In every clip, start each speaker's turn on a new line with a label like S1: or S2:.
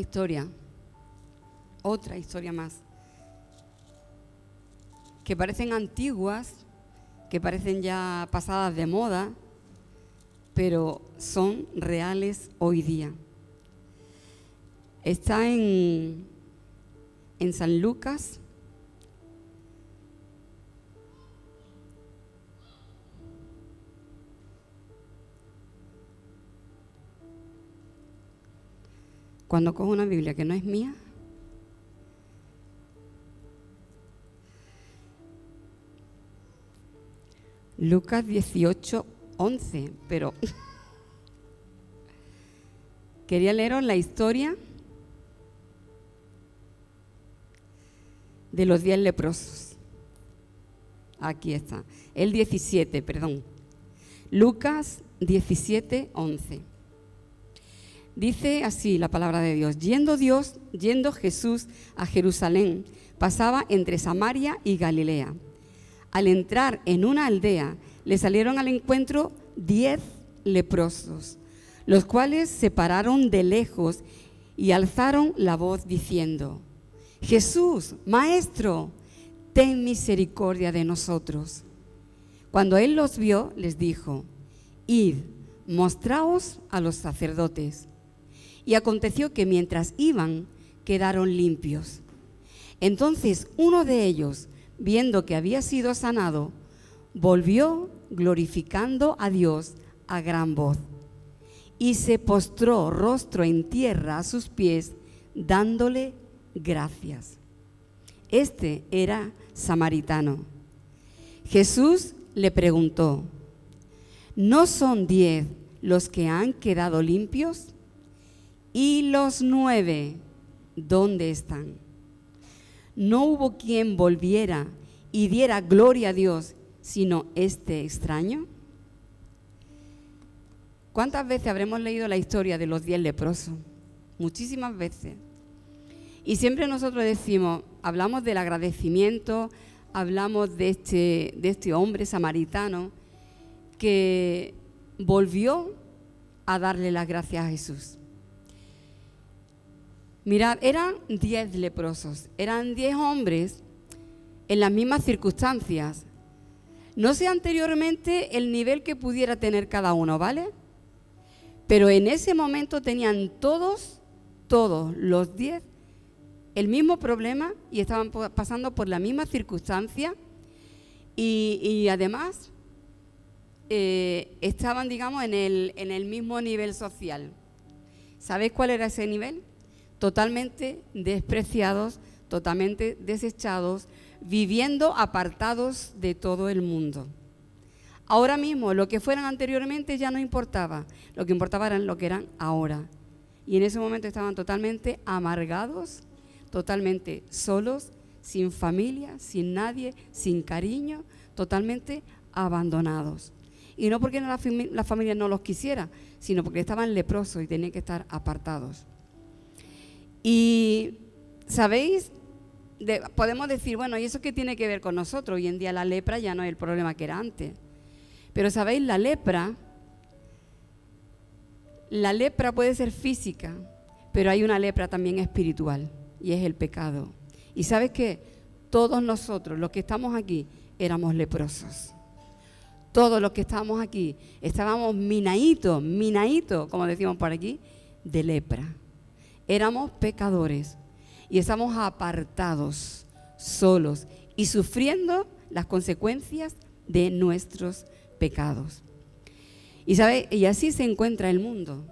S1: historia, otra historia más, que parecen antiguas, que parecen ya pasadas de moda, pero son reales hoy día. Está en, en San Lucas. Cuando cojo una Biblia que no es mía, Lucas 18, 11, pero quería leeros la historia de los diez leprosos. Aquí está. El 17, perdón. Lucas 17, 11. Dice así la palabra de Dios. Yendo Dios, yendo Jesús a Jerusalén, pasaba entre Samaria y Galilea. Al entrar en una aldea, le salieron al encuentro diez leprosos, los cuales se pararon de lejos y alzaron la voz diciendo, Jesús, Maestro, ten misericordia de nosotros. Cuando él los vio, les dijo, Id, mostraos a los sacerdotes. Y aconteció que mientras iban, quedaron limpios. Entonces uno de ellos, viendo que había sido sanado, volvió glorificando a Dios a gran voz y se postró rostro en tierra a sus pies, dándole gracias. Este era samaritano. Jesús le preguntó, ¿no son diez los que han quedado limpios? ¿Y los nueve dónde están? No hubo quien volviera y diera gloria a Dios, sino este extraño. ¿Cuántas veces habremos leído la historia de los diez leprosos? Muchísimas veces. Y siempre nosotros decimos, hablamos del agradecimiento, hablamos de este, de este hombre samaritano que volvió a darle las gracias a Jesús. Mirad, eran diez leprosos, eran diez hombres en las mismas circunstancias. No sé anteriormente el nivel que pudiera tener cada uno, ¿vale? Pero en ese momento tenían todos, todos los diez, el mismo problema y estaban pasando por la misma circunstancia y, además eh, estaban, digamos, en el, en el mismo nivel social. ¿Sabéis cuál era ese nivel? Totalmente despreciados, totalmente desechados, viviendo apartados de todo el mundo. Ahora mismo, lo que fueran anteriormente ya no importaba, lo que importaba era lo que eran ahora. Y en ese momento estaban totalmente amargados, totalmente solos, sin familia, sin nadie, sin cariño, totalmente abandonados. Y no porque la, familia no los quisiera, sino porque estaban leprosos y tenían que estar apartados. Y, ¿sabéis? podemos decir, bueno, ¿y eso qué tiene que ver con nosotros? Hoy en día la lepra ya no es el problema que era antes. Pero, ¿sabéis? La lepra, la lepra puede ser física, pero hay una lepra también espiritual y es el pecado. Y sabes que todos nosotros, los que estamos aquí, éramos leprosos. Todos los que estábamos aquí estábamos minaitos, minaitos, como decimos por aquí, de lepra. Éramos pecadores y estamos apartados, solos y sufriendo las consecuencias de nuestros pecados. Y sabe, y así se encuentra el mundo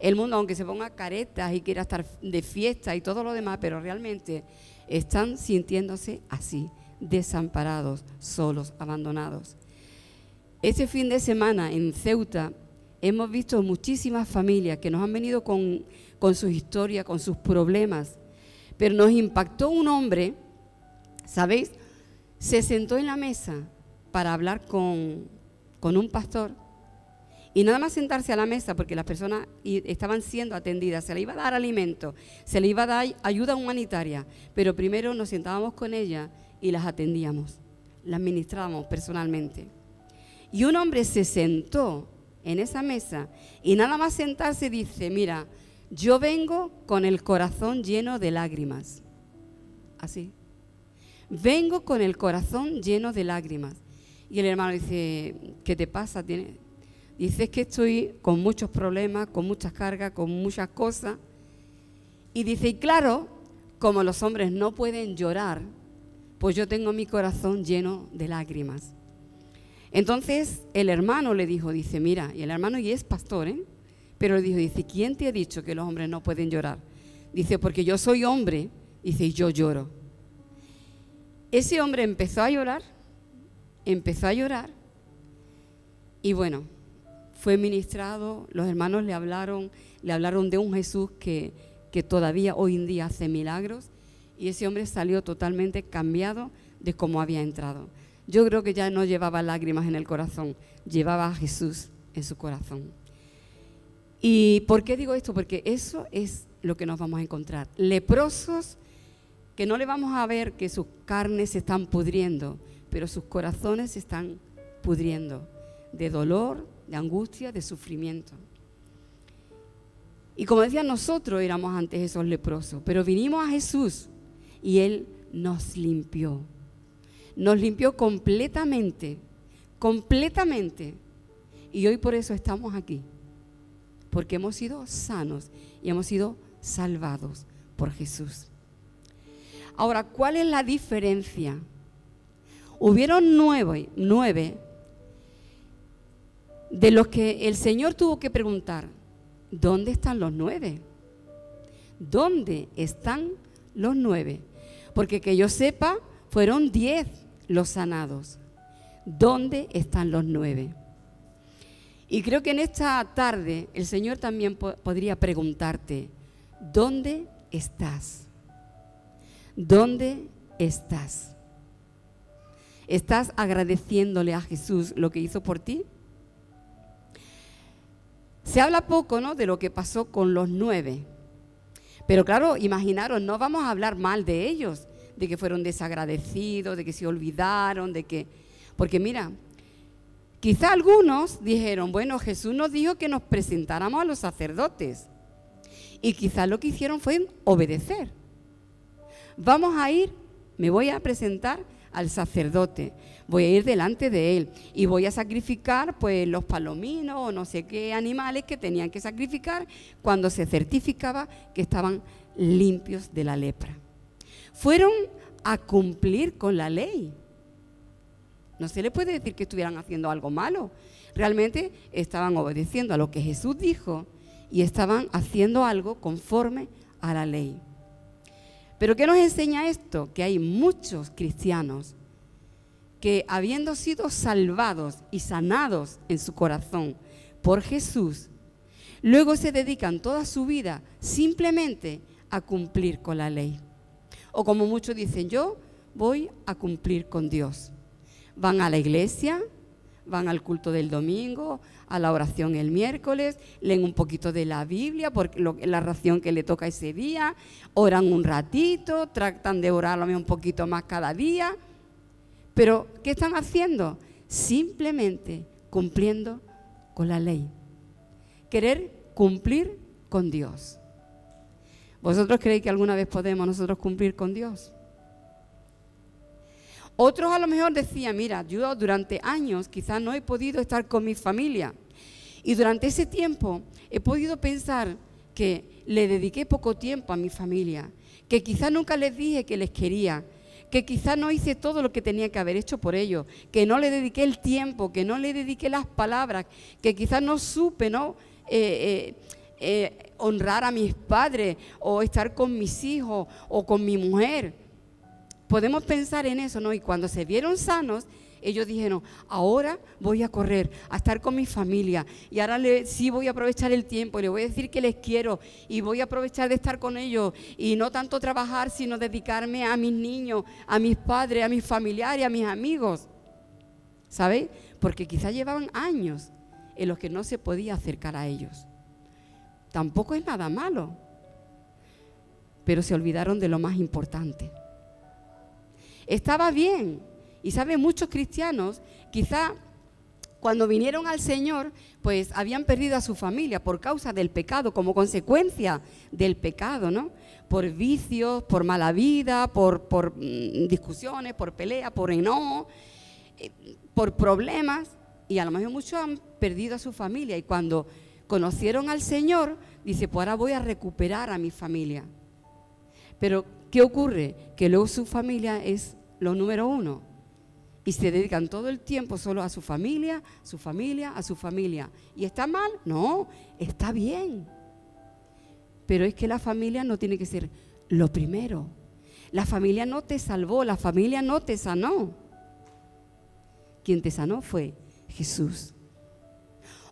S1: el mundo, aunque se ponga caretas y quiera estar de fiesta y todo lo demás, pero realmente están sintiéndose así, desamparados, solos, abandonados. Este fin de semana en Ceuta hemos visto muchísimas familias que nos han venido con, con sus historias, con sus problemas, pero nos impactó un hombre, ¿sabéis? Se sentó en la mesa para hablar con, con un pastor y nada más sentarse a la mesa, porque las personas estaban siendo atendidas, se le iba a dar alimento, se le iba a dar ayuda humanitaria, pero primero nos sentábamos con ella y las atendíamos, las ministrábamos personalmente. Y un hombre se sentó en esa mesa y nada más sentarse dice, mira, yo vengo con el corazón lleno de lágrimas. Así. Vengo con el corazón lleno de lágrimas. Y el hermano dice, ¿qué te pasa? Dice, es que estoy con muchos problemas, con muchas cargas, con muchas cosas. Y dice, y claro, como los hombres no pueden llorar, pues yo tengo mi corazón lleno de lágrimas. Entonces el hermano le dijo, dice, mira, y el hermano y es pastor, ¿eh? Pero le dijo, dice, ¿quién te ha dicho que los hombres no pueden llorar? Dice, porque yo soy hombre, dice, y yo lloro. Ese hombre empezó a llorar, empezó a llorar, y bueno, fue ministrado, los hermanos le hablaron, le hablaron de un Jesús que, que todavía hoy en día hace milagros, y ese hombre salió totalmente cambiado de cómo había entrado. Yo creo que ya no llevaba lágrimas en el corazón, llevaba a Jesús en su corazón. ¿Y por qué digo esto? Porque eso es lo que nos vamos a encontrar. Leprosos que no le vamos a ver que sus carnes se están pudriendo, pero sus corazones se están pudriendo de dolor, de angustia, de sufrimiento. Y como decía, nosotros éramos antes esos leprosos, pero vinimos a Jesús y Él nos limpió. Nos limpió completamente, completamente. Y hoy por eso estamos aquí porque hemos sido sanos y hemos sido salvados por Jesús. Ahora, ¿cuál es la diferencia? Hubieron nueve, nueve de los que el Señor tuvo que preguntar, ¿dónde están los nueve? ¿Dónde están los nueve? Porque que yo sepa, fueron diez los sanados. ¿Dónde están los nueve? Y creo que en esta tarde el Señor también podría preguntarte, ¿dónde estás? ¿Dónde estás? ¿Estás agradeciéndole a Jesús lo que hizo por ti? Se habla poco, ¿no? De lo que pasó con los nueve. Pero claro, imaginaros, no vamos a hablar mal de ellos, de que fueron desagradecidos, de que se olvidaron, de que... Porque mira, Quizá algunos dijeron, bueno, Jesús nos dijo que nos presentáramos a los sacerdotes. Y quizá lo que hicieron fue obedecer. Vamos a ir, me voy a presentar al sacerdote, voy a ir delante de él y voy a sacrificar pues los palominos o no sé qué animales que tenían que sacrificar cuando se certificaba que estaban limpios de la lepra. Fueron a cumplir con la ley. No se le puede decir que estuvieran haciendo algo malo. Realmente estaban obedeciendo a lo que Jesús dijo y estaban haciendo algo conforme a la ley. Pero ¿qué nos enseña esto? Que hay muchos cristianos que habiendo sido salvados y sanados en su corazón por Jesús, luego se dedican toda su vida simplemente a cumplir con la ley. O como muchos dicen, yo voy a cumplir con Dios van a la iglesia, van al culto del domingo, a la oración el miércoles, leen un poquito de la Biblia, porque la ración que le toca ese día, oran un ratito, tratan de orarlo un poquito más cada día. Pero, ¿qué están haciendo? Simplemente cumpliendo con la ley. Querer cumplir con Dios. ¿Vosotros creéis que alguna vez podemos nosotros cumplir con Dios? Otros a lo mejor decían, mira, yo durante años quizás no he podido estar con mi familia. Y durante ese tiempo he podido pensar que le dediqué poco tiempo a mi familia, que quizás nunca les dije que les quería, que quizás no hice todo lo que tenía que haber hecho por ellos, que no le dediqué el tiempo, que no le dediqué las palabras, que quizás no supe, ¿no? Eh, eh, eh, honrar a mis padres o estar con mis hijos o con mi mujer podemos pensar en eso, ¿no? Y cuando se vieron sanos, ellos dijeron, ahora voy a correr, a estar con mi familia y ahora sí voy a aprovechar el tiempo y le voy a decir que les quiero y voy a aprovechar de estar con ellos y no tanto trabajar, sino dedicarme a mis niños, a mis padres, a mis familiares, a mis amigos. ¿Sabéis? Porque quizás llevaban años en los que no se podía acercar a ellos. Tampoco es nada malo, pero se olvidaron de lo más importante estaba bien. Y saben, muchos cristianos quizá cuando vinieron al Señor, pues habían perdido a su familia por causa del pecado, como consecuencia del pecado, ¿no? Por vicios, por mala vida, por, mm, discusiones, por peleas, por enojo, eh, por problemas. Y a lo mejor muchos han perdido a su familia. Y cuando conocieron al Señor, dice, pues ahora voy a recuperar a mi familia. Pero, ¿qué ocurre? Que luego su familia es lo número uno y se dedican todo el tiempo solo a su familia, su familia, a su familia. ¿Y está mal? No, está bien. Pero es que la familia no tiene que ser lo primero. La familia no te salvó, la familia no te sanó. Quien te sanó fue Jesús.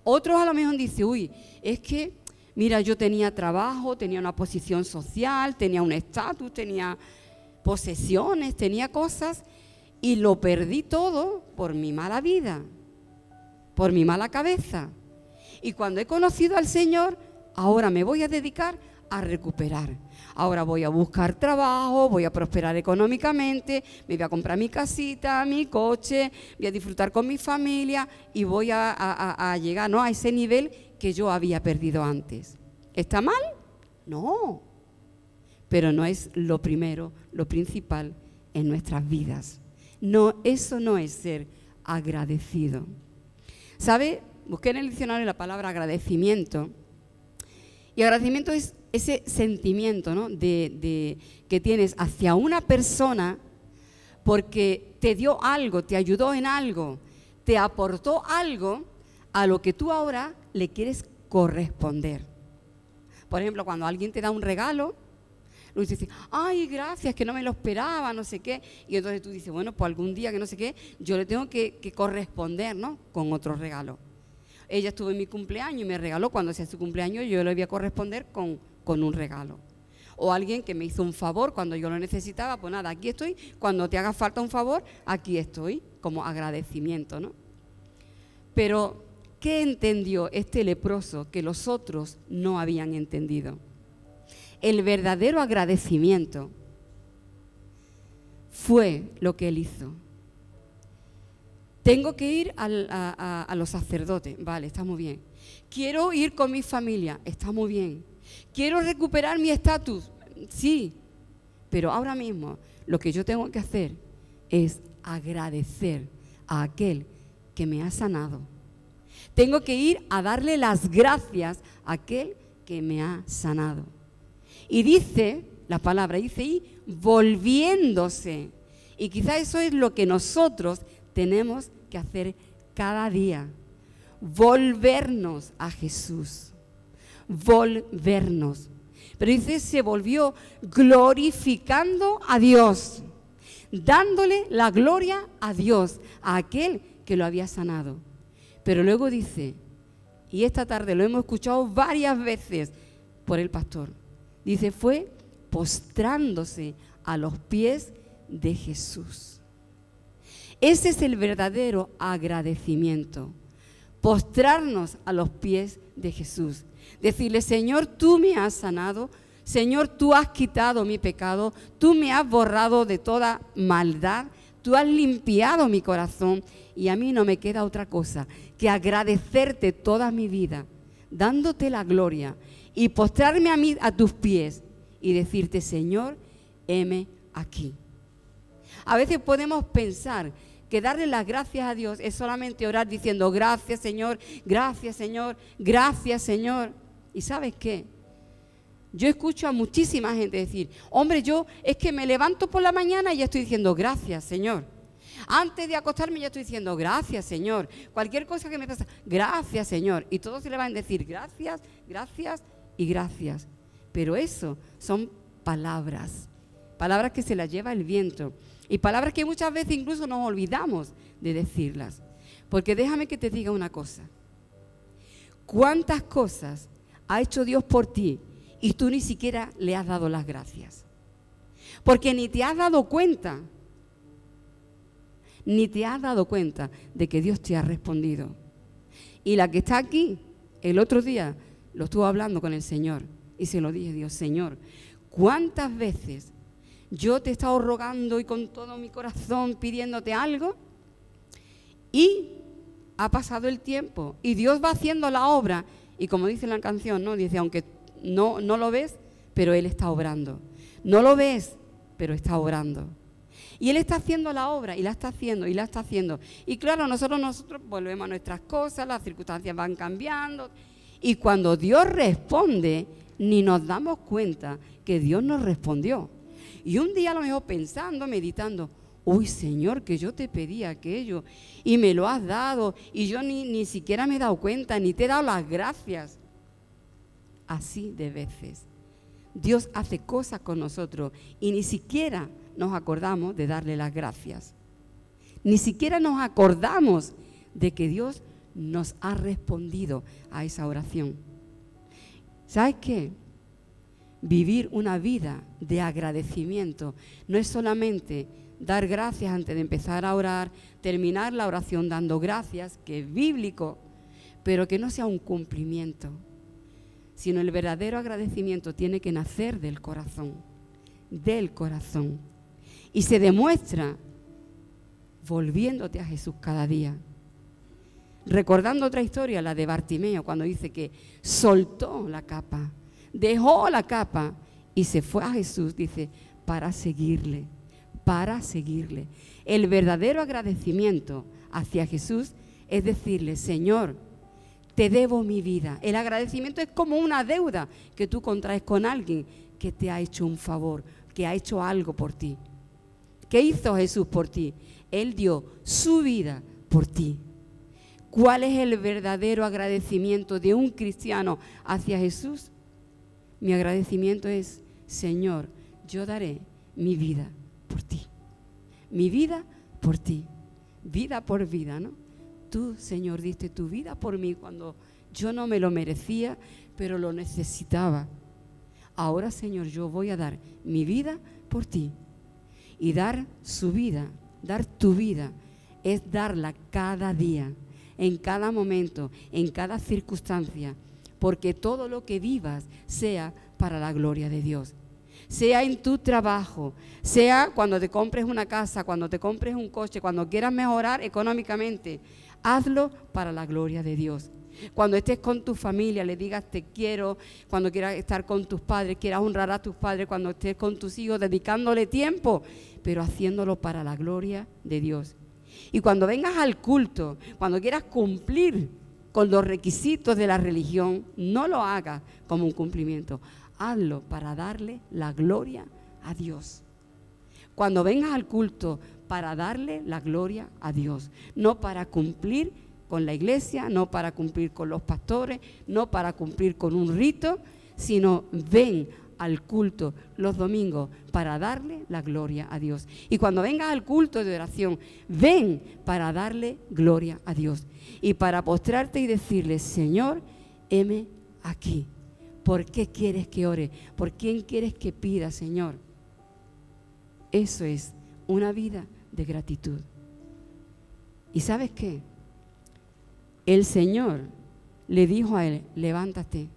S1: Otros a lo mejor dicen, uy, es que, mira, yo tenía trabajo, tenía una posición social, tenía un estatus, tenía posesiones, tenía cosas y lo perdí todo por mi mala vida, por mi mala cabeza. Y cuando he conocido al Señor, ahora me voy a dedicar a recuperar. Ahora voy a buscar trabajo, voy a prosperar económicamente, me voy a comprar mi casita, mi coche, voy a disfrutar con mi familia y voy a, llegar ¿no? a ese nivel que yo había perdido antes. ¿Está mal? No. Pero no es lo primero, lo principal en nuestras vidas. No, eso no es ser agradecido. ¿Sabe? Busqué en el diccionario la palabra agradecimiento. Y agradecimiento es ese sentimiento ¿no? de, que tienes hacia una persona porque te dio algo, te ayudó en algo, te aportó algo a lo que tú ahora le quieres corresponder. Por ejemplo, cuando alguien te da un regalo, Luis dice, ay, gracias, que no me lo esperaba, no sé qué. Y entonces tú dices, bueno, pues algún día que no sé qué, yo le tengo que, corresponder, ¿no? Con otro regalo. Ella estuvo en mi cumpleaños y me regaló, cuando sea su cumpleaños, yo le voy a corresponder con, con un regalo. O alguien que me hizo un favor cuando yo lo necesitaba, pues nada, aquí estoy. Cuando te haga falta un favor, aquí estoy, como agradecimiento, ¿no? Pero, ¿qué entendió este leproso que los otros no habían entendido? El verdadero agradecimiento fue lo que él hizo. Tengo que ir a, los sacerdotes, vale, está muy bien. Quiero ir con mi familia, está muy bien. Quiero recuperar mi estatus, sí, pero ahora mismo lo que yo tengo que hacer es agradecer a aquel que me ha sanado. Tengo que ir a darle las gracias a aquel que me ha sanado. Y dice, la palabra dice, y volviéndose. Y quizá eso es lo que nosotros tenemos que hacer cada día. Volvernos a Jesús. Volvernos. Pero dice, se volvió glorificando a Dios, dándole la gloria a Dios, a aquel que lo había sanado. Pero luego dice, y esta tarde lo hemos escuchado varias veces por el pastor, Dice, fue postrándose a los pies de Jesús. Ese es el verdadero agradecimiento. Postrarnos a los pies de Jesús. Decirle, Señor, tú me has sanado. Señor, tú has quitado mi pecado. Tú me has borrado de toda maldad. Tú has limpiado mi corazón. Y a mí no me queda otra cosa que agradecerte toda mi vida, dándote la gloria y postrarme a mí a tus pies y decirte, Señor, heme aquí. A veces podemos pensar que darle las gracias a Dios es solamente orar diciendo, gracias Señor, gracias Señor, gracias Señor. ¿Y sabes qué? Yo escucho a muchísima gente decir, hombre, yo es que me levanto por la mañana y ya estoy diciendo, gracias Señor. Antes de acostarme ya estoy diciendo, gracias Señor. Cualquier cosa que me pasa, gracias Señor. Y todos se le van a decir, gracias, gracias, y gracias. Pero eso son palabras, palabras que se las lleva el viento y palabras que muchas veces incluso nos olvidamos de decirlas. Porque déjame que te diga una cosa. ¿Cuántas cosas ha hecho Dios por ti y tú ni siquiera le has dado las gracias? Porque ni te has dado cuenta, ni te has dado cuenta de que Dios te ha respondido. Y la que está aquí, el otro día lo estuvo hablando con el Señor y se lo dije, Dios, Señor, ¿cuántas veces yo te he estado rogando y con todo mi corazón pidiéndote algo? Y ha pasado el tiempo y Dios va haciendo la obra y como dice la canción, ¿no? Dice, aunque no, no lo ves, pero Él está obrando. No lo ves, pero está obrando. Y Él está haciendo la obra y la está haciendo y la está haciendo. Y claro, nosotros, nosotros volvemos a nuestras cosas, las circunstancias van cambiando. Y cuando Dios responde, ni nos damos cuenta que Dios nos respondió. Y un día lo mejor pensando, meditando, uy Señor, que yo te pedí aquello y me lo has dado y yo ni, ni siquiera me he dado cuenta, ni te he dado las gracias. Así de veces. Dios hace cosas con nosotros y ni siquiera nos acordamos de darle las gracias. Ni siquiera nos acordamos de que Dios nos ha respondido a esa oración. ¿Sabes qué? Vivir una vida de agradecimiento no es solamente dar gracias antes de empezar a orar, terminar la oración dando gracias, que es bíblico, pero que no sea un cumplimiento, sino el verdadero agradecimiento tiene que nacer del corazón, del corazón. Y se demuestra volviéndote a Jesús cada día. Recordando otra historia, la de Bartimeo, cuando dice que soltó la capa, dejó la capa y se fue a Jesús, dice, para seguirle, para seguirle. El verdadero agradecimiento hacia Jesús es decirle, Señor, te debo mi vida. El agradecimiento es como una deuda que tú contraes con alguien que te ha hecho un favor, que ha hecho algo por ti. ¿Qué hizo Jesús por ti? Él dio su vida por ti. ¿Cuál es el verdadero agradecimiento de un cristiano hacia Jesús? Mi agradecimiento es, Señor, yo daré mi vida por ti. Mi vida por ti. Vida por vida, ¿no? Tú, Señor, diste tu vida por mí cuando yo no me lo merecía, pero lo necesitaba. Ahora, Señor, yo voy a dar mi vida por ti y dar su vida, dar tu vida, es darla cada día, en cada momento, en cada circunstancia, porque todo lo que vivas sea para la gloria de Dios. Sea en tu trabajo, sea cuando te compres una casa, cuando te compres un coche, cuando quieras mejorar económicamente, hazlo para la gloria de Dios. Cuando estés con tu familia, le digas te quiero. Cuando quieras estar con tus padres, quieras honrar a tus padres. Cuando estés con tus hijos, dedicándole tiempo, pero haciéndolo para la gloria de Dios. Y cuando vengas al culto, cuando quieras cumplir con los requisitos de la religión, no lo hagas como un cumplimiento. Hazlo para darle la gloria a Dios. Cuando vengas al culto, para darle la gloria a Dios, no para cumplir con la iglesia, no para cumplir con los pastores, no para cumplir con un rito, sino ven al culto los domingos para darle la gloria a Dios. Y cuando vengas al culto de oración, ven para darle gloria a Dios. Y para postrarte y decirle, Señor, heme aquí. ¿Por qué quieres que ore? ¿Por quién quieres que pida, Señor? Eso es una vida de gratitud. ¿Y sabes qué? el Señor le dijo a él, levántate.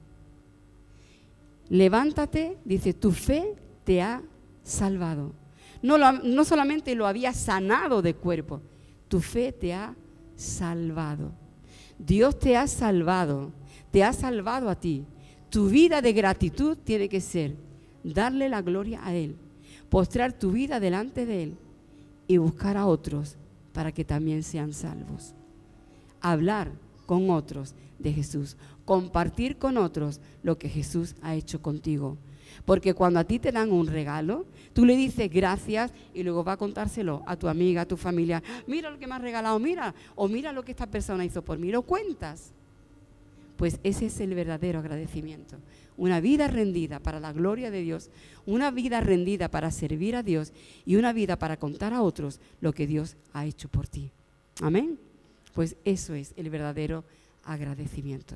S1: Levántate, dice, tu fe te ha salvado. No, no solamente lo había sanado de cuerpo, tu fe te ha salvado. Dios te ha salvado, te ha salvado a ti. Tu vida de gratitud tiene que ser darle la gloria a Él, postrar tu vida delante de Él y buscar a otros para que también sean salvos hablar con otros de Jesús, compartir con otros lo que Jesús ha hecho contigo. Porque cuando a ti te dan un regalo, tú le dices gracias y luego va a contárselo a tu amiga, a tu familia. Mira lo que me has regalado, mira, o mira lo que esta persona hizo por mí, lo cuentas. Pues ese es el verdadero agradecimiento. Una vida rendida para la gloria de Dios, una vida rendida para servir a Dios y una vida para contar a otros lo que Dios ha hecho por ti. Amén. Pues eso es el verdadero agradecimiento.